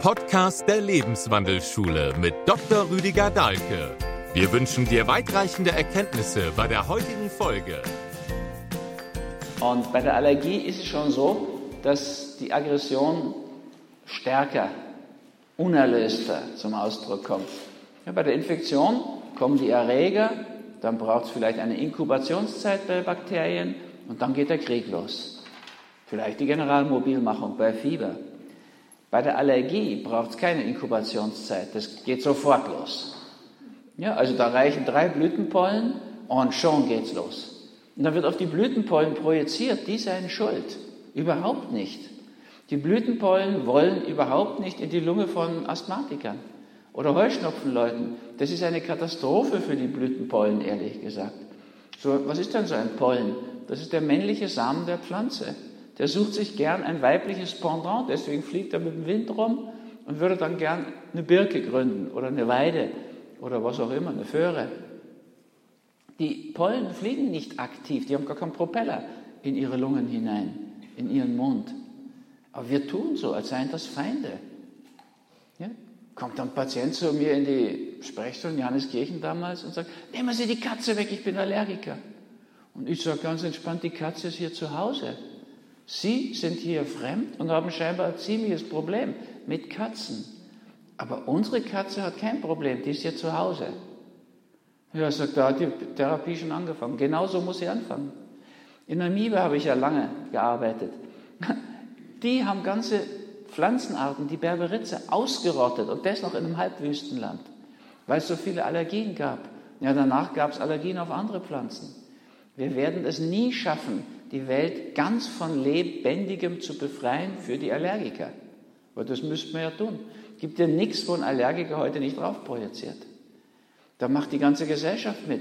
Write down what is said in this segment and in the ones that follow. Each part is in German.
Podcast der Lebenswandelschule mit Dr. Rüdiger Dahlke. Wir wünschen dir weitreichende Erkenntnisse bei der heutigen Folge. Und bei der Allergie ist es schon so, dass die Aggression stärker, unerlöster zum Ausdruck kommt. Ja, bei der Infektion kommen die Erreger, dann braucht es vielleicht eine Inkubationszeit bei Bakterien und dann geht der Krieg los. Vielleicht die Generalmobilmachung bei Fieber. Bei der Allergie braucht es keine Inkubationszeit, das geht sofort los. Ja, also da reichen drei Blütenpollen und schon geht's los. Und dann wird auf die Blütenpollen projiziert, die seien schuld. Überhaupt nicht. Die Blütenpollen wollen überhaupt nicht in die Lunge von Asthmatikern oder Heuschnupfenleuten. Das ist eine Katastrophe für die Blütenpollen, ehrlich gesagt. So, was ist denn so ein Pollen? Das ist der männliche Samen der Pflanze. Der sucht sich gern ein weibliches Pendant, deswegen fliegt er mit dem Wind rum und würde dann gern eine Birke gründen oder eine Weide oder was auch immer, eine Föhre. Die Pollen fliegen nicht aktiv, die haben gar keinen Propeller in ihre Lungen hinein, in ihren Mund. Aber wir tun so, als seien das Feinde. Ja? Kommt ein Patient zu mir in die Sprechstunde, Johanneskirchen damals, und sagt, nehmen Sie die Katze weg, ich bin Allergiker. Und ich sage ganz entspannt, die Katze ist hier zu Hause. Sie sind hier fremd und haben scheinbar ein ziemliches Problem mit Katzen. Aber unsere Katze hat kein Problem, die ist hier zu Hause. Ja, sagt, da hat die Therapie schon angefangen. Genauso muss sie anfangen. In Namibia habe ich ja lange gearbeitet. Die haben ganze Pflanzenarten, die Berberitze, ausgerottet und das noch in einem Halbwüstenland, weil es so viele Allergien gab. Ja, danach gab es Allergien auf andere Pflanzen. Wir werden es nie schaffen, die Welt ganz von Lebendigem zu befreien für die Allergiker. Aber das müssten wir ja tun. Gibt ja nichts, wo ein Allergiker heute nicht drauf projiziert. Da macht die ganze Gesellschaft mit.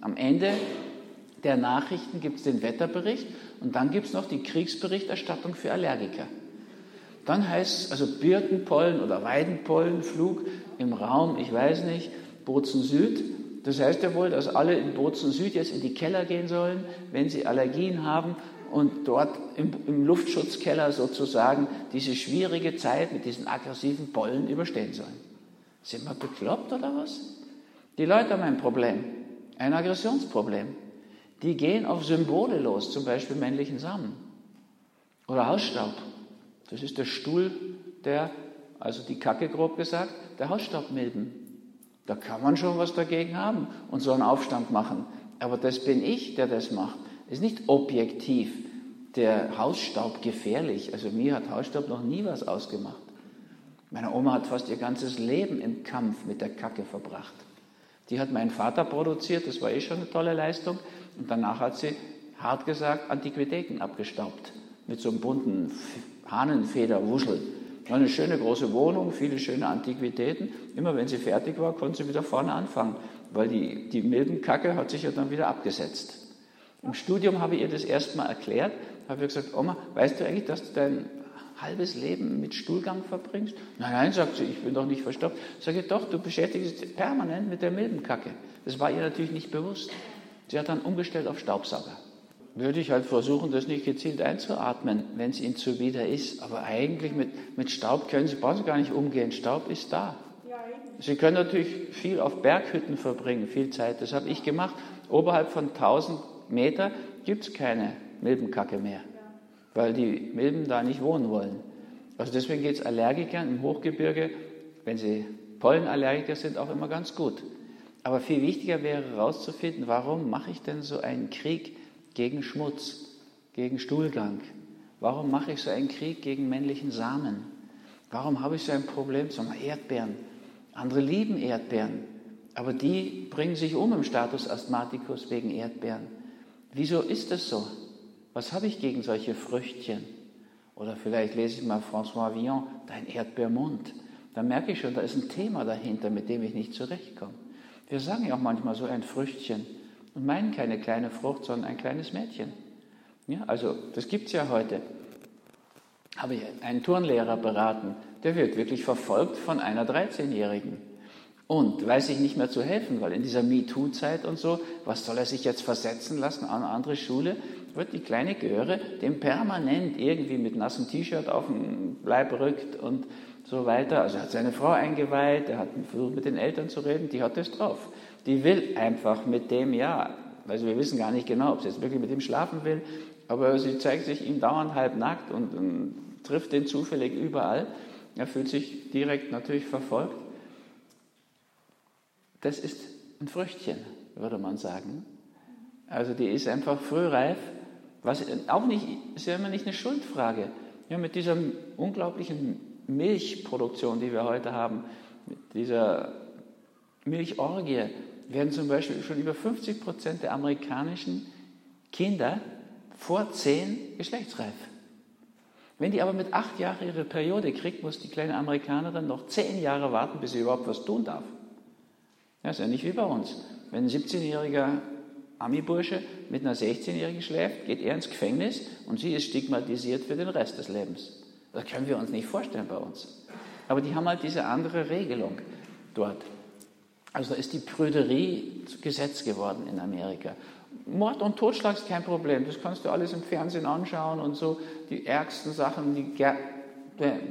Am Ende der Nachrichten gibt es den Wetterbericht und dann gibt es noch die Kriegsberichterstattung für Allergiker. Dann heißt es also Birkenpollen oder Weidenpollenflug im Raum, ich weiß nicht, Bozen Süd. Das heißt ja wohl, dass alle in Bozen Süd jetzt in die Keller gehen sollen, wenn sie Allergien haben und dort im, im, Luftschutzkeller sozusagen diese schwierige Zeit mit diesen aggressiven Pollen überstehen sollen. Sind wir bekloppt oder was? Die Leute haben ein Problem, ein Aggressionsproblem. Die gehen auf Symbole los, zum Beispiel männlichen Samen oder Hausstaub. Das ist der Stuhl der, also die Kacke grob gesagt, der Hausstaubmilben. Da kann man schon was dagegen haben und so einen Aufstand machen. Aber das bin ich, der das macht. ist nicht objektiv der Hausstaub gefährlich. Also mir hat Hausstaub noch nie was ausgemacht. Meine Oma hat fast ihr ganzes Leben im Kampf mit der Kacke verbracht. Die hat mein Vater produziert, das war eh schon eine tolle Leistung. Und danach hat sie, hart gesagt, Antiquitäten abgestaubt. Mit so einem bunten Hahnenfederwuschel. Eine schöne große Wohnung, viele schöne Antiquitäten. Immer wenn sie fertig war, konnte sie wieder vorne anfangen, weil die, die Milbenkacke hat sich ja dann wieder abgesetzt. Im Studium habe ich ihr das erstmal erklärt, habe ich gesagt, Oma, weißt du eigentlich, dass du dein halbes Leben mit Stuhlgang verbringst? Nein, nein, sagt sie, ich bin doch nicht verstopft. Sage ich, doch, du beschäftigst dich permanent mit der Milbenkacke. Das war ihr natürlich nicht bewusst. Sie hat dann umgestellt auf Staubsauger würde ich halt versuchen, das nicht gezielt einzuatmen, wenn es Ihnen zuwider ist. Aber eigentlich mit, mit Staub können Sie, brauchen Sie gar nicht umgehen. Staub ist da. Sie können natürlich viel auf Berghütten verbringen, viel Zeit. Das habe ich gemacht. Oberhalb von 1000 Meter gibt es keine Milbenkacke mehr, weil die Milben da nicht wohnen wollen. Also deswegen geht es Allergikern im Hochgebirge, wenn sie Pollenallergiker sind, auch immer ganz gut. Aber viel wichtiger wäre herauszufinden, warum mache ich denn so einen Krieg gegen Schmutz, gegen Stuhlgang? Warum mache ich so einen Krieg gegen männlichen Samen? Warum habe ich so ein Problem, zum Erdbeeren? Andere lieben Erdbeeren, aber die bringen sich um im Status Asthmaticus wegen Erdbeeren. Wieso ist das so? Was habe ich gegen solche Früchtchen? Oder vielleicht lese ich mal François Villon, dein Erdbeermund. Da merke ich schon, da ist ein Thema dahinter, mit dem ich nicht zurechtkomme. Wir sagen ja auch manchmal so ein Früchtchen und meinen keine kleine Frucht, sondern ein kleines Mädchen. Ja, also das gibt es ja heute. Habe ich einen Turnlehrer beraten, der wird wirklich verfolgt von einer 13-Jährigen und weiß sich nicht mehr zu helfen, weil in dieser MeToo-Zeit und so, was soll er sich jetzt versetzen lassen an eine andere Schule, wird die kleine Göre dem permanent irgendwie mit nassem T-Shirt auf den Leib rückt und so weiter. Also er hat seine Frau eingeweiht, er hat versucht mit den Eltern zu reden, die hat das drauf. Die will einfach mit dem, ja, also wir wissen gar nicht genau, ob sie jetzt wirklich mit ihm schlafen will, aber sie zeigt sich ihm dauernd halb nackt und, und trifft den zufällig überall. Er fühlt sich direkt natürlich verfolgt. Das ist ein Früchtchen, würde man sagen. Also die ist einfach frühreif, was auch nicht, ist ja immer nicht eine Schuldfrage. Ja, mit dieser unglaublichen Milchproduktion, die wir heute haben, mit dieser Milchorgie, werden zum Beispiel schon über 50 Prozent der amerikanischen Kinder vor zehn geschlechtsreif. Wenn die aber mit acht Jahren ihre Periode kriegt, muss die kleine Amerikanerin noch zehn Jahre warten, bis sie überhaupt was tun darf. Das ist ja nicht wie bei uns. Wenn ein 17-jähriger Ami-Bursche mit einer 16-Jährigen schläft, geht er ins Gefängnis und sie ist stigmatisiert für den Rest des Lebens. Das können wir uns nicht vorstellen bei uns. Aber die haben halt diese andere Regelung dort. Also da ist die Prüderie Gesetz geworden in Amerika. Mord und Totschlag ist kein Problem. Das kannst du alles im Fernsehen anschauen und so. Die ärgsten Sachen, die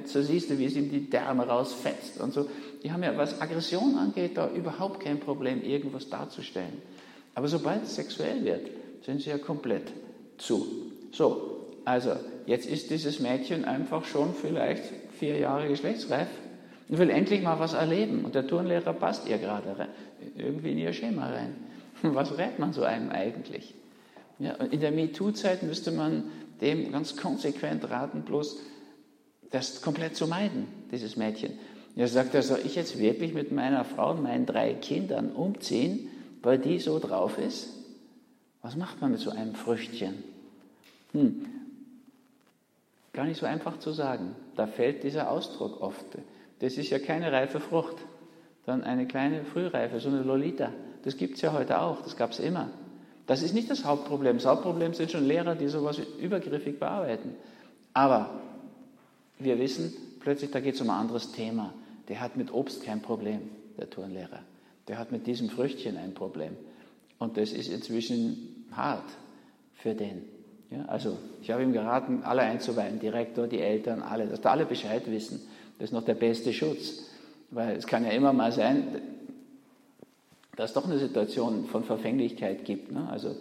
so siehst du, wie es ihm die Därme rausfetzt und so. Die haben ja, was Aggression angeht, da überhaupt kein Problem, irgendwas darzustellen. Aber sobald es sexuell wird, sind sie ja komplett zu. So, also jetzt ist dieses Mädchen einfach schon vielleicht vier Jahre geschlechtsreif und will endlich mal was erleben. Und der Turnlehrer passt ihr gerade irgendwie in ihr Schema rein. Was rät man so einem eigentlich? Ja, in der MeToo-Zeit müsste man dem ganz konsequent raten, bloß das komplett zu meiden, dieses Mädchen. Er sagt, er, soll ich jetzt wirklich mit meiner Frau und meinen drei Kindern umziehen, weil die so drauf ist? Was macht man mit so einem Früchtchen? Hm. Gar nicht so einfach zu sagen. Da fällt dieser Ausdruck oft. Das ist ja keine reife Frucht, sondern eine kleine Frühreife, so eine Lolita. Das gibt es ja heute auch, das gab es immer. Das ist nicht das Hauptproblem. Das Hauptproblem sind schon Lehrer, die sowas übergriffig bearbeiten. Aber wir wissen plötzlich, da geht es um ein anderes Thema. Der hat mit Obst kein Problem, der Turnlehrer. Der hat mit diesem Früchtchen ein Problem. Und das ist inzwischen hart für den. Ja, also ich habe ihm geraten, alle einzuweihen, Direktor, die Eltern, alle, dass da alle Bescheid wissen. Das ist noch der beste Schutz. Weil es kann ja immer mal sein, dass es doch eine Situation von Verfänglichkeit gibt. Ne? Also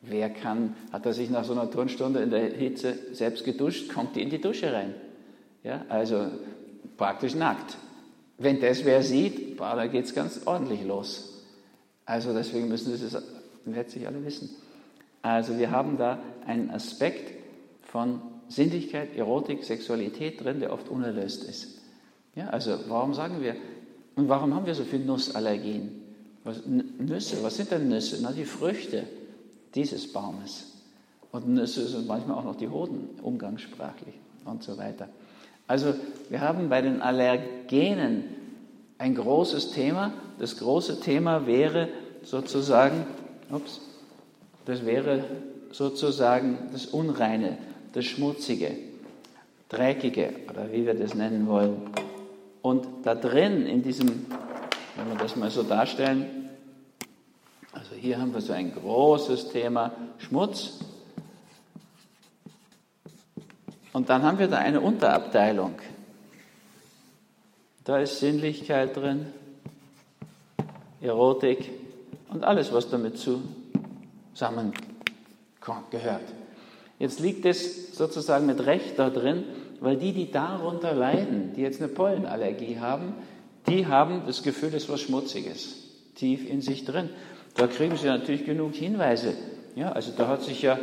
wer kann, hat er sich nach so einer Turnstunde in der Hitze selbst geduscht, kommt die in die Dusche rein. Ja, also praktisch nackt. Wenn das wer sieht, boah, da geht es ganz ordentlich los. Also deswegen müssen Sie das letztlich alle wissen. Also wir haben da einen Aspekt von Sinnlichkeit, Erotik, Sexualität drin, der oft unerlöst ist. Ja, also warum sagen wir, und warum haben wir so viele Nussallergien? Was, Nüsse, was sind denn Nüsse? Na, die Früchte dieses Baumes. Und Nüsse sind manchmal auch noch die Hoden, umgangssprachlich und so weiter. Also wir haben bei den Allergenen ein großes Thema. Das große Thema wäre sozusagen, ups, das wäre sozusagen das Unreine, das Schmutzige, Dreckige oder wie wir das nennen wollen. Und da drin in diesem, wenn wir das mal so darstellen, also hier haben wir so ein großes Thema Schmutz und dann haben wir da eine Unterabteilung. Da ist Sinnlichkeit drin, Erotik und alles, was damit zusammengehört. Jetzt liegt es sozusagen mit Recht da drin, weil die, die darunter leiden, die jetzt eine Pollenallergie haben, die haben das Gefühl, es ist was Schmutziges, tief in sich drin. Da kriegen sie natürlich genug Hinweise. Ja, also da hat sich ja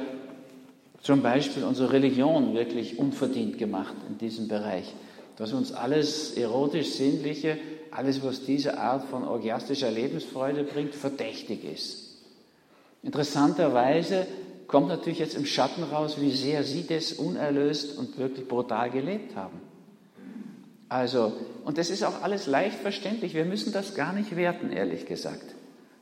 zum Beispiel unsere Religion wirklich unverdient gemacht in diesem Bereich, dass uns alles erotisch-sinnliche, alles, was diese Art von orgiastischer Lebensfreude bringt, verdächtig ist. Interessanterweise kommt natürlich jetzt im Schatten raus, wie sehr sie das unerlöst und wirklich brutal gelebt haben. Also, und das ist auch alles leicht verständlich. Wir müssen das gar nicht werten, ehrlich gesagt.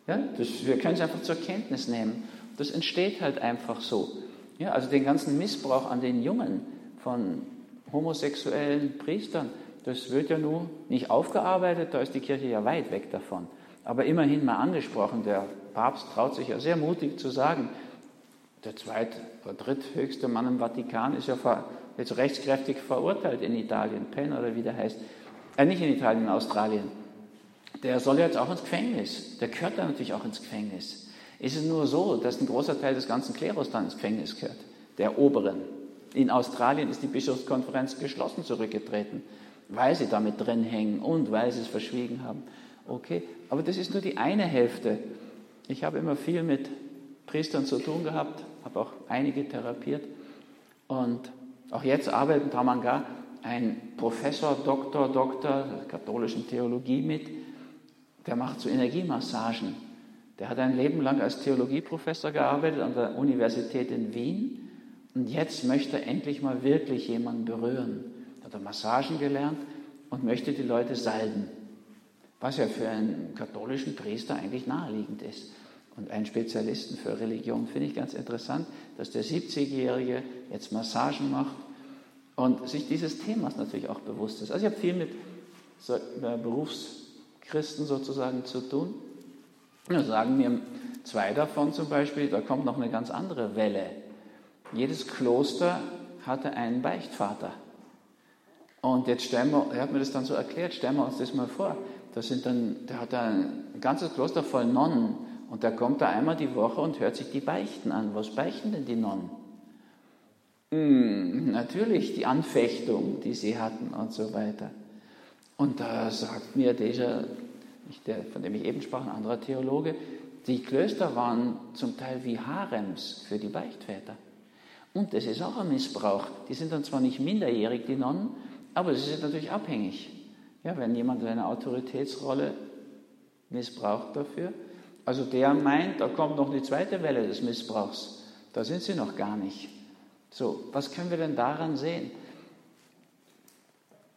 Ja, das, wir können es einfach zur Kenntnis nehmen. Das entsteht halt einfach so. Ja, also den ganzen Missbrauch an den Jungen von homosexuellen Priestern, das wird ja nun nicht aufgearbeitet, da ist die Kirche ja weit weg davon. Aber immerhin mal angesprochen, der Papst traut sich ja sehr mutig zu sagen, der zweit- oder dritthöchste Mann im Vatikan ist ja, jetzt rechtskräftig verurteilt in Italien, Penn oder wie der heißt, äh, nicht in Italien, in Australien. Der soll jetzt auch ins Gefängnis. Der gehört dann natürlich auch ins Gefängnis. Ist es nur so, dass ein großer Teil des ganzen Klerus dann ins Gefängnis gehört, der Oberen. In Australien ist die Bischofskonferenz geschlossen zurückgetreten, weil sie damit drin hängen und weil sie es verschwiegen haben. Okay, aber das ist nur die eine Hälfte. Ich habe immer viel mit Priestern zu tun gehabt, habe auch einige therapiert und auch jetzt arbeitet in Tamanga ein Professor, Doktor, Doktor der katholischen Theologie mit, der macht so Energiemassagen. Der hat ein Leben lang als Theologieprofessor gearbeitet an der Universität in Wien und jetzt möchte er endlich mal wirklich jemanden berühren. Er hat Massagen gelernt und möchte die Leute salben, was ja für einen katholischen Priester eigentlich naheliegend ist. Und einen Spezialisten für Religion finde ich ganz interessant, dass der 70-Jährige jetzt Massagen macht und sich dieses Themas natürlich auch bewusst ist. Also ich habe viel mit äh, Berufschristen sozusagen zu tun. Da sagen mir zwei davon zum Beispiel, da kommt noch eine ganz andere Welle. Jedes Kloster hatte einen Beichtvater. Und jetzt stellen wir, er hat mir das dann so erklärt, stellen wir uns das mal vor. Das sind dann, der hat ein ganzes Kloster voll Nonnen und der kommt da einmal die Woche und hört sich die Beichten an. Was beichten denn die Nonnen? Hm, natürlich die Anfechtung, die sie hatten und so weiter. Und da sagt mir dieser, der, von dem ich eben sprach, ein anderer Theologe, die Klöster waren zum Teil wie Harems für die Beichtväter. Und das ist auch ein Missbrauch. Die sind dann zwar nicht minderjährig, die Nonnen, aber sie sind natürlich abhängig. Ja, wenn jemand eine Autoritätsrolle missbraucht dafür, also der meint, da kommt noch eine zweite Welle des Missbrauchs. Da sind sie noch gar nicht. So, was können wir denn daran sehen?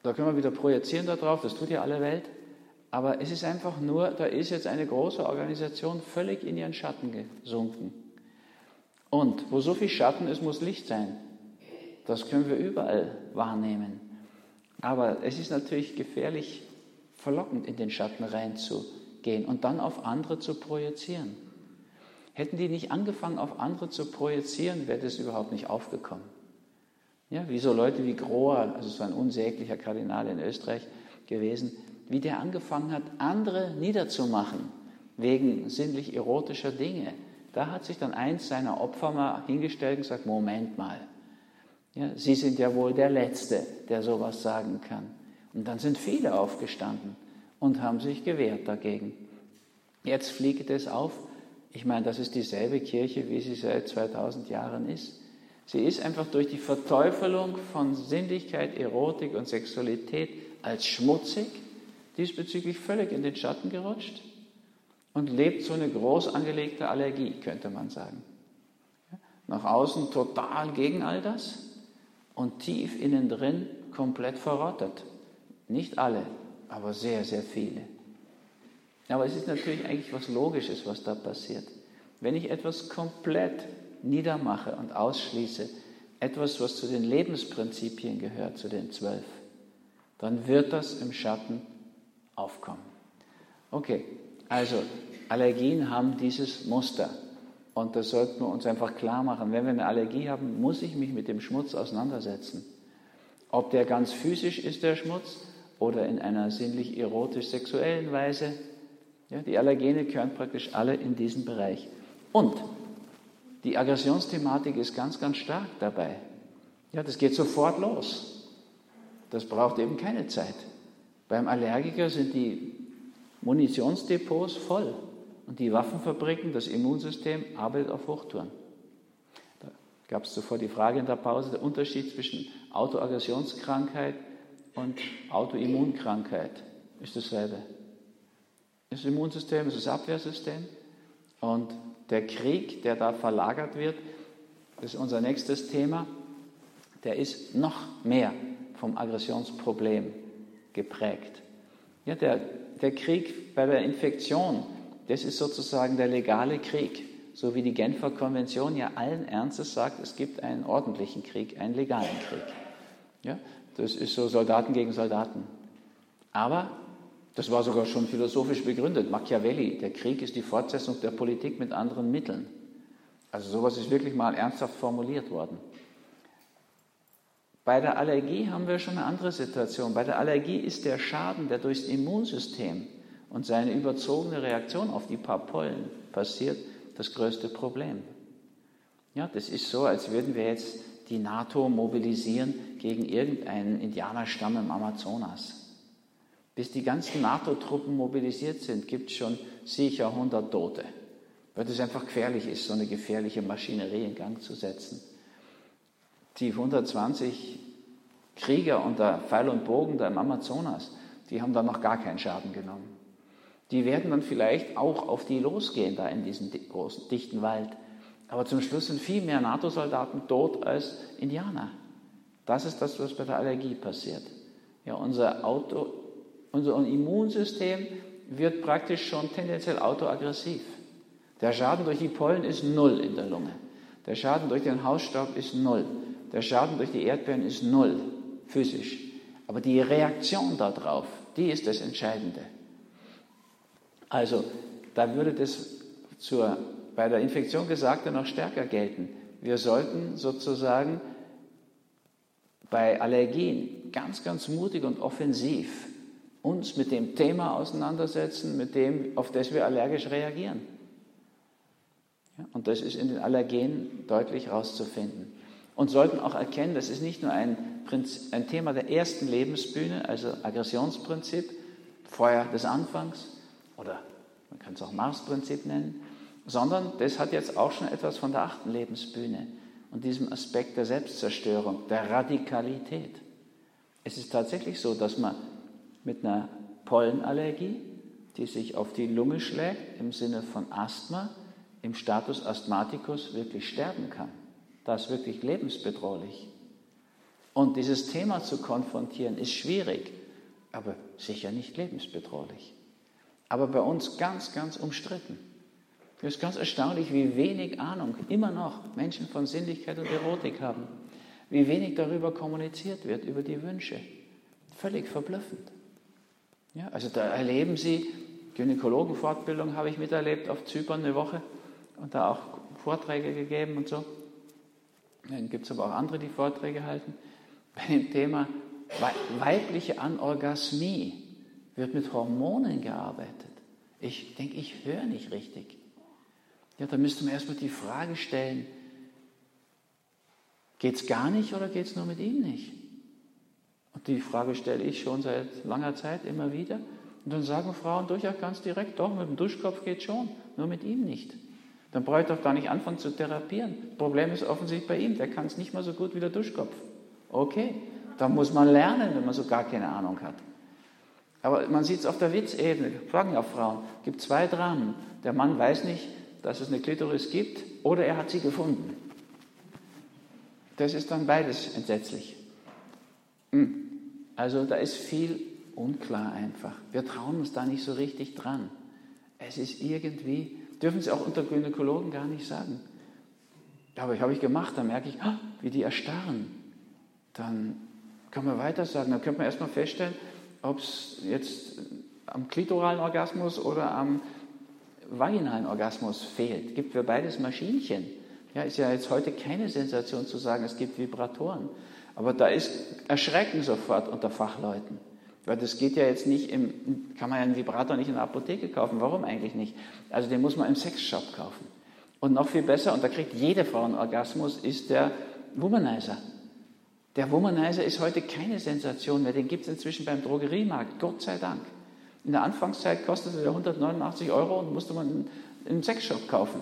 Da können wir wieder projizieren darauf, das tut ja alle Welt. Aber es ist einfach nur, da ist jetzt eine große Organisation völlig in ihren Schatten gesunken. Und wo so viel Schatten ist, muss Licht sein. Das können wir überall wahrnehmen. Aber es ist natürlich gefährlich, verlockend in den Schatten reinzugehen und dann auf andere zu projizieren. Hätten die nicht angefangen, auf andere zu projizieren, wäre das überhaupt nicht aufgekommen. Ja, wie so Leute wie Grohr, also so ein unsäglicher Kardinal in Österreich gewesen, wie der angefangen hat, andere niederzumachen wegen sinnlich erotischer Dinge. Da hat sich dann eins seiner Opfer mal hingestellt und gesagt, Moment mal, ja, Sie sind ja wohl der Letzte, der sowas sagen kann. Und dann sind viele aufgestanden und haben sich gewehrt dagegen. Jetzt fliegt es auf. Ich meine, das ist dieselbe Kirche, wie sie seit 2000 Jahren ist. Sie ist einfach durch die Verteufelung von Sinnlichkeit, Erotik und Sexualität als schmutzig diesbezüglich völlig in den Schatten gerutscht und lebt so eine groß angelegte Allergie, könnte man sagen. Nach außen total gegen all das und tief innen drin komplett verrottet. Nicht alle, aber sehr, sehr viele. Aber es ist natürlich eigentlich was Logisches, was da passiert. Wenn ich etwas komplett niedermache und ausschließe, etwas, was zu den Lebensprinzipien gehört, zu den zwölf, dann wird das im Schatten aufkommen. Okay, also Allergien haben dieses Muster. Und das sollten wir uns einfach klar machen. Wenn wir eine Allergie haben, muss ich mich mit dem Schmutz auseinandersetzen. Ob der ganz physisch ist, der Schmutz, oder in einer sinnlich erotisch-sexuellen Weise. Ja, die Allergene gehören praktisch alle in diesen Bereich. Und die Aggressionsthematik ist ganz, ganz stark dabei. Ja, das geht sofort los. Das braucht eben keine Zeit. Beim Allergiker sind die Munitionsdepots voll und die Waffenfabriken, das Immunsystem arbeitet auf Hochtouren. Da gab es zuvor die Frage in der Pause, der Unterschied zwischen Autoaggressionskrankheit und Autoimmunkrankheit ist dasselbe. Das Immunsystem ist das Abwehrsystem und der Krieg, der da verlagert wird, das ist unser nächstes Thema, der ist noch mehr vom Aggressionsproblem geprägt. Ja, der, der Krieg bei der Infektion, das ist sozusagen der legale Krieg, so wie die Genfer Konvention ja allen Ernstes sagt, es gibt einen ordentlichen Krieg, einen legalen Krieg. Ja, das ist so Soldaten gegen Soldaten. Aber das war sogar schon philosophisch begründet. Machiavelli, der Krieg ist die Fortsetzung der Politik mit anderen Mitteln. Also sowas ist wirklich mal ernsthaft formuliert worden. Bei der Allergie haben wir schon eine andere Situation. Bei der Allergie ist der Schaden, der durchs Immunsystem und seine überzogene Reaktion auf die paar Pollen passiert, das größte Problem. Ja, das ist so, als würden wir jetzt die NATO mobilisieren gegen irgendeinen Indianerstamm im Amazonas. Bis die ganzen NATO-Truppen mobilisiert sind, gibt es schon sicher 100 Tote, weil es einfach gefährlich ist, so eine gefährliche Maschinerie in Gang zu setzen. Die 120 Krieger unter Pfeil und Bogen da im Amazonas, die haben da noch gar keinen Schaden genommen. Die werden dann vielleicht auch auf die losgehen, da in diesem großen, dichten Wald. Aber zum Schluss sind viel mehr NATO-Soldaten tot als Indianer. Das ist das, was bei der Allergie passiert. Ja, unser, Auto, unser Immunsystem wird praktisch schon tendenziell autoaggressiv. Der Schaden durch die Pollen ist null in der Lunge. Der Schaden durch den Hausstaub ist null. Der Schaden durch die Erdbeeren ist null, physisch. Aber die Reaktion darauf, die ist das Entscheidende. Also, da würde das zur bei der Infektion Gesagte noch stärker gelten. Wir sollten sozusagen bei Allergien ganz, ganz mutig und offensiv uns mit dem Thema auseinandersetzen, mit dem, auf das wir allergisch reagieren. Ja, und das ist in den Allergenen deutlich herauszufinden. Und sollten auch erkennen, das ist nicht nur ein, Prinzip, ein Thema der ersten Lebensbühne, also Aggressionsprinzip, Feuer des Anfangs, oder man kann es auch Marsprinzip nennen, sondern das hat jetzt auch schon etwas von der achten Lebensbühne und diesem Aspekt der Selbstzerstörung, der Radikalität. Es ist tatsächlich so, dass man mit einer Pollenallergie, die sich auf die Lunge schlägt, im Sinne von Asthma, im Status Asthmaticus wirklich sterben kann. Das ist wirklich lebensbedrohlich. Und dieses Thema zu konfrontieren ist schwierig, aber sicher nicht lebensbedrohlich. Aber bei uns ganz, ganz umstritten. Es ist ganz erstaunlich, wie wenig Ahnung immer noch Menschen von Sinnlichkeit und Erotik haben. Wie wenig darüber kommuniziert wird, über die Wünsche. Völlig verblüffend. Ja, also da erleben Sie, Gynäkologenfortbildung habe ich miterlebt auf Zypern eine Woche und da auch Vorträge gegeben und so. Dann gibt es aber auch andere, die Vorträge halten. Bei dem Thema weibliche Anorgasmie wird mit Hormonen gearbeitet. Ich denke, ich höre nicht richtig. Ja, da müsste man erstmal die Frage stellen, geht es gar nicht oder geht es nur mit ihm nicht? Und die Frage stelle ich schon seit langer Zeit immer wieder. Und dann sagen Frauen durchaus ganz direkt, doch, mit dem Duschkopf geht schon, nur mit ihm nicht. Dann brauche ich doch gar nicht anfangen zu therapieren. Problem ist offensichtlich bei ihm, der kann es nicht mal so gut wie der Duschkopf. Okay, da muss man lernen, wenn man so gar keine Ahnung hat. Aber man sieht es auf der Witzebene, fragen ja Frauen, gibt zwei Dramen. Der Mann weiß nicht, dass es eine Klitoris gibt oder er hat sie gefunden. Das ist dann beides entsetzlich. Hm. Also da ist viel unklar einfach. Wir trauen uns da nicht so richtig dran. Es ist irgendwie, dürfen Sie auch unter Gynäkologen gar nicht sagen. Aber ich habe ich gemacht, da merke ich, ah, wie die erstarren. Dann kann man weiter sagen, dann könnte man erstmal feststellen, ob es jetzt am klitoralen Orgasmus oder am vaginalen Orgasmus fehlt. Gibt für beides Maschinchen. Ja, ist ja jetzt heute keine Sensation zu sagen, es gibt Vibratoren. Aber da ist Erschrecken sofort unter Fachleuten. Weil das geht ja jetzt nicht im, kann man ja einen Vibrator nicht in der Apotheke kaufen. Warum eigentlich nicht? Also den muss man im Sexshop kaufen. Und noch viel besser, und da kriegt jede Frau einen Orgasmus, ist der Womanizer. Der Womanizer ist heute keine Sensation mehr. Den gibt es inzwischen beim Drogeriemarkt, Gott sei Dank. In der Anfangszeit kostete der 189 Euro und musste man im Sexshop kaufen.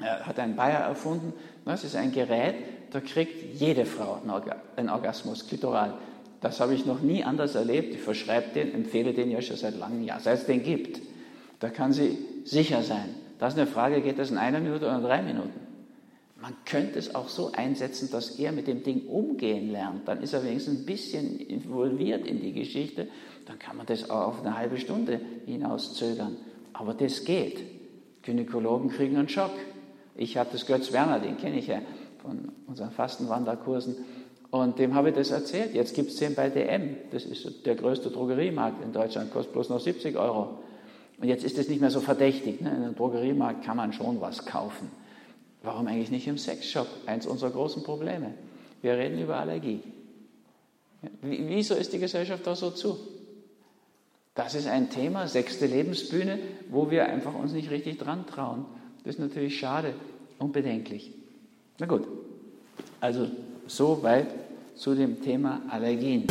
Er hat ein Bayer erfunden. Das ist ein Gerät, da kriegt jede Frau einen Orgasmus, klitoral. Das habe ich noch nie anders erlebt. Ich verschreibe den, empfehle den ja schon seit langem Jahr, seit es den gibt. Da kann sie sicher sein. Das ist eine Frage, geht das in einer Minute oder in drei Minuten? Man könnte es auch so einsetzen, dass er mit dem Ding umgehen lernt. Dann ist er wenigstens ein bisschen involviert in die Geschichte dann kann man das auch auf eine halbe Stunde hinauszögern. Aber das geht. Gynäkologen kriegen einen Schock. Ich habe das Götz Werner, den kenne ich ja von unseren Fastenwanderkursen, und dem habe ich das erzählt. Jetzt gibt es den bei DM. Das ist der größte Drogeriemarkt in Deutschland, kostet bloß noch 70 Euro. Und jetzt ist das nicht mehr so verdächtig. Ne? In einem Drogeriemarkt kann man schon was kaufen. Warum eigentlich nicht im Sexshop? Eins unserer großen Probleme. Wir reden über Allergie. Wieso ist die Gesellschaft da so zu? Das ist ein Thema, sechste Lebensbühne, wo wir einfach uns nicht richtig dran trauen. Das ist natürlich schade und bedenklich. Na gut, also so weit zu dem Thema Allergien.